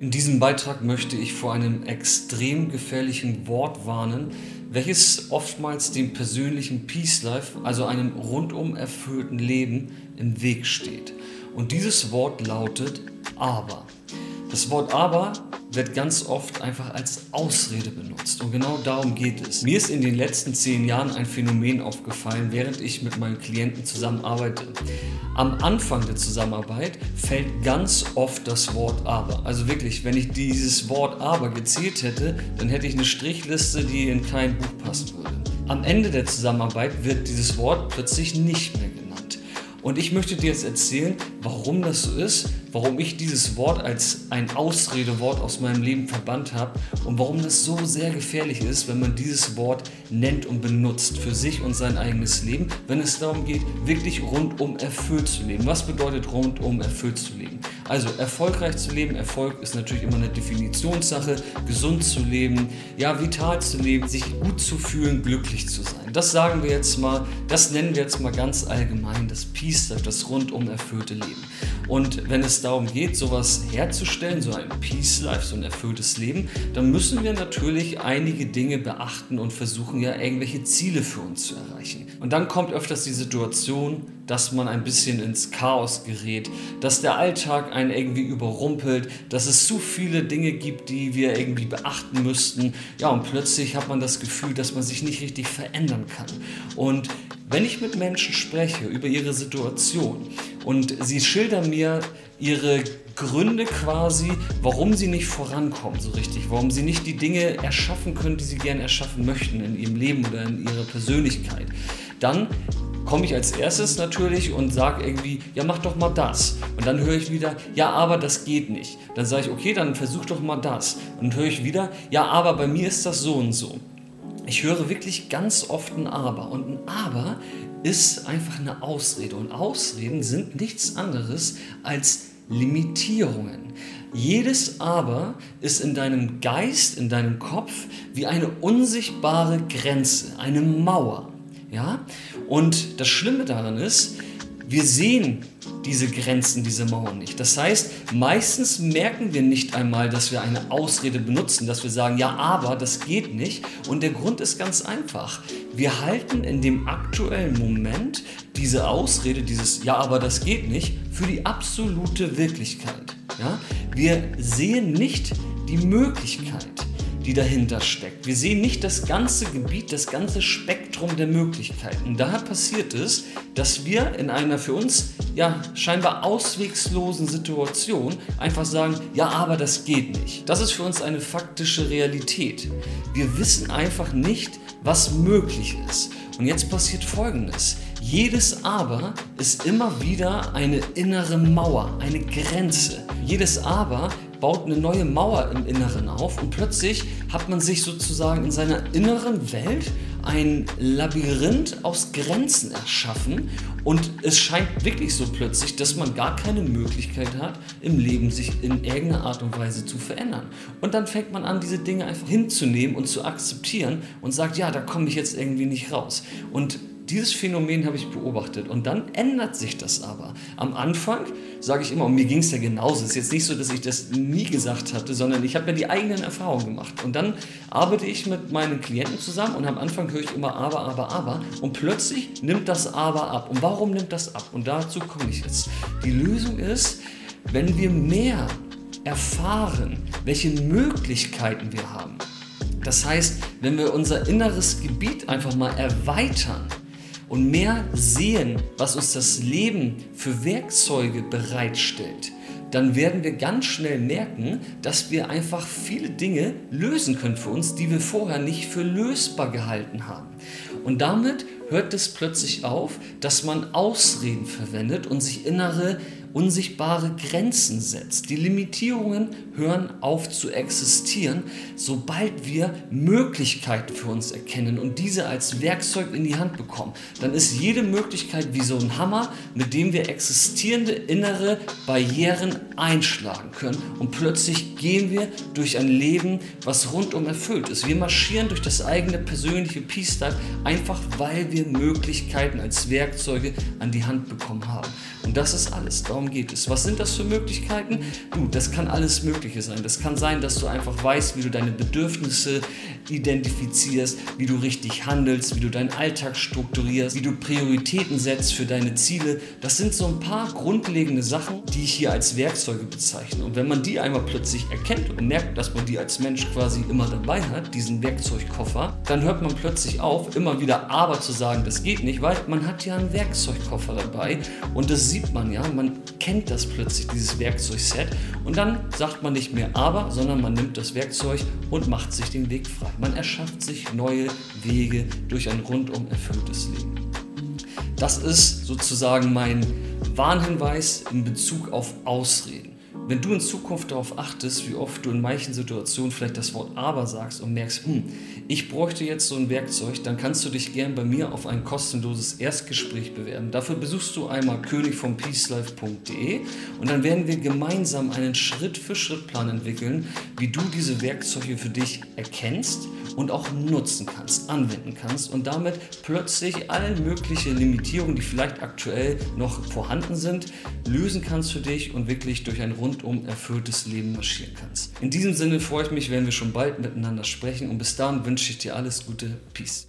In diesem Beitrag möchte ich vor einem extrem gefährlichen Wort warnen, welches oftmals dem persönlichen Peace Life, also einem rundum erfüllten Leben, im Weg steht. Und dieses Wort lautet aber. Das Wort aber wird ganz oft einfach als Ausrede benutzt. Und genau darum geht es. Mir ist in den letzten zehn Jahren ein Phänomen aufgefallen, während ich mit meinen Klienten zusammenarbeite. Am Anfang der Zusammenarbeit fällt ganz oft das Wort aber. Also wirklich, wenn ich dieses Wort aber gezählt hätte, dann hätte ich eine Strichliste, die in kein Buch passen würde. Am Ende der Zusammenarbeit wird dieses Wort plötzlich nicht mehr genannt. Und ich möchte dir jetzt erzählen, warum das so ist, warum ich dieses Wort als ein Ausredewort aus meinem Leben verbannt habe und warum das so sehr gefährlich ist, wenn man dieses Wort nennt und benutzt für sich und sein eigenes Leben, wenn es darum geht, wirklich rundum erfüllt zu leben. Was bedeutet rundum erfüllt zu leben? Also erfolgreich zu leben, Erfolg ist natürlich immer eine Definitionssache, gesund zu leben, ja, vital zu leben, sich gut zu fühlen, glücklich zu sein. Das sagen wir jetzt mal, das nennen wir jetzt mal ganz allgemein das Peace Life, das rundum erfüllte Leben. Und wenn es darum geht, sowas herzustellen, so ein Peace Life, so ein erfülltes Leben, dann müssen wir natürlich einige Dinge beachten und versuchen ja irgendwelche Ziele für uns zu erreichen. Und dann kommt öfters die Situation, dass man ein bisschen ins Chaos gerät, dass der Alltag einen irgendwie überrumpelt, dass es zu viele Dinge gibt, die wir irgendwie beachten müssten. Ja, und plötzlich hat man das Gefühl, dass man sich nicht richtig verändern kann. Und wenn ich mit Menschen spreche über ihre Situation und sie schildern mir ihre Gründe quasi, warum sie nicht vorankommen so richtig, warum sie nicht die Dinge erschaffen können, die sie gerne erschaffen möchten in ihrem Leben oder in ihrer Persönlichkeit, dann komme ich als erstes natürlich und sage irgendwie, ja, mach doch mal das. Und dann höre ich wieder, ja, aber das geht nicht. Dann sage ich, okay, dann versuch doch mal das. Und dann höre ich wieder, ja, aber bei mir ist das so und so. Ich höre wirklich ganz oft ein Aber. Und ein Aber ist einfach eine Ausrede. Und Ausreden sind nichts anderes als Limitierungen. Jedes Aber ist in deinem Geist, in deinem Kopf wie eine unsichtbare Grenze, eine Mauer. Ja? Und das Schlimme daran ist, wir sehen diese Grenzen, diese Mauern nicht. Das heißt, meistens merken wir nicht einmal, dass wir eine Ausrede benutzen, dass wir sagen, ja, aber das geht nicht. Und der Grund ist ganz einfach. Wir halten in dem aktuellen Moment diese Ausrede, dieses Ja, aber das geht nicht, für die absolute Wirklichkeit. Ja? Wir sehen nicht die Möglichkeit die dahinter steckt. Wir sehen nicht das ganze Gebiet, das ganze Spektrum der Möglichkeiten. Daher passiert es, dass wir in einer für uns ja scheinbar auswegslosen Situation einfach sagen, ja, aber das geht nicht. Das ist für uns eine faktische Realität. Wir wissen einfach nicht, was möglich ist. Und jetzt passiert Folgendes. Jedes Aber ist immer wieder eine innere Mauer, eine Grenze. Jedes Aber baut eine neue Mauer im Inneren auf und plötzlich hat man sich sozusagen in seiner inneren Welt ein Labyrinth aus Grenzen erschaffen und es scheint wirklich so plötzlich, dass man gar keine Möglichkeit hat, im Leben sich in irgendeiner Art und Weise zu verändern. Und dann fängt man an, diese Dinge einfach hinzunehmen und zu akzeptieren und sagt, ja, da komme ich jetzt irgendwie nicht raus. Und dieses Phänomen habe ich beobachtet und dann ändert sich das aber. Am Anfang sage ich immer, und mir ging es ja genauso, es ist jetzt nicht so, dass ich das nie gesagt hatte, sondern ich habe mir die eigenen Erfahrungen gemacht. Und dann arbeite ich mit meinen Klienten zusammen und am Anfang höre ich immer aber, aber, aber und plötzlich nimmt das aber ab. Und warum nimmt das ab? Und dazu komme ich jetzt. Die Lösung ist, wenn wir mehr erfahren, welche Möglichkeiten wir haben. Das heißt, wenn wir unser inneres Gebiet einfach mal erweitern, und mehr sehen, was uns das Leben für Werkzeuge bereitstellt, dann werden wir ganz schnell merken, dass wir einfach viele Dinge lösen können für uns, die wir vorher nicht für lösbar gehalten haben. Und damit hört es plötzlich auf, dass man Ausreden verwendet und sich innere unsichtbare Grenzen setzt. Die Limitierungen hören auf zu existieren, sobald wir Möglichkeiten für uns erkennen und diese als Werkzeug in die Hand bekommen. Dann ist jede Möglichkeit wie so ein Hammer, mit dem wir existierende innere Barrieren einschlagen können und plötzlich gehen wir durch ein Leben, was rundum erfüllt ist. Wir marschieren durch das eigene persönliche Peace Life, einfach weil wir Möglichkeiten als Werkzeuge an die Hand bekommen haben. Und das ist alles, darum geht es. Was sind das für Möglichkeiten? Du, das kann alles Mögliche sein. Das kann sein, dass du einfach weißt, wie du deine Bedürfnisse identifizierst, wie du richtig handelst, wie du deinen Alltag strukturierst, wie du Prioritäten setzt für deine Ziele. Das sind so ein paar grundlegende Sachen, die ich hier als Werkzeuge bezeichne. Und wenn man die einmal plötzlich erkennt und merkt, dass man die als Mensch quasi immer dabei hat, diesen Werkzeugkoffer, dann hört man plötzlich auf, immer wieder aber zu sagen, das geht nicht, weil man hat ja einen Werkzeugkoffer dabei und das sieht man ja, man kennt das plötzlich, dieses Werkzeugset und dann sagt man nicht mehr aber, sondern man nimmt das Werkzeug und macht sich den Weg frei. Man erschafft sich neue Wege durch ein rundum erfülltes Leben. Das ist sozusagen mein Warnhinweis in Bezug auf Ausreden. Wenn du in Zukunft darauf achtest, wie oft du in manchen Situationen vielleicht das Wort aber sagst und merkst, hm, ich bräuchte jetzt so ein Werkzeug, dann kannst du dich gern bei mir auf ein kostenloses Erstgespräch bewerben. Dafür besuchst du einmal königvompeacelife.de und dann werden wir gemeinsam einen Schritt-für-Schritt-Plan entwickeln, wie du diese Werkzeuge für dich erkennst und auch nutzen kannst, anwenden kannst und damit plötzlich alle möglichen Limitierungen, die vielleicht aktuell noch vorhanden sind, lösen kannst für dich und wirklich durch ein rundum erfülltes Leben marschieren kannst. In diesem Sinne freue ich mich, wenn wir schon bald miteinander sprechen und bis dahin wünsche ich dir alles Gute. Peace.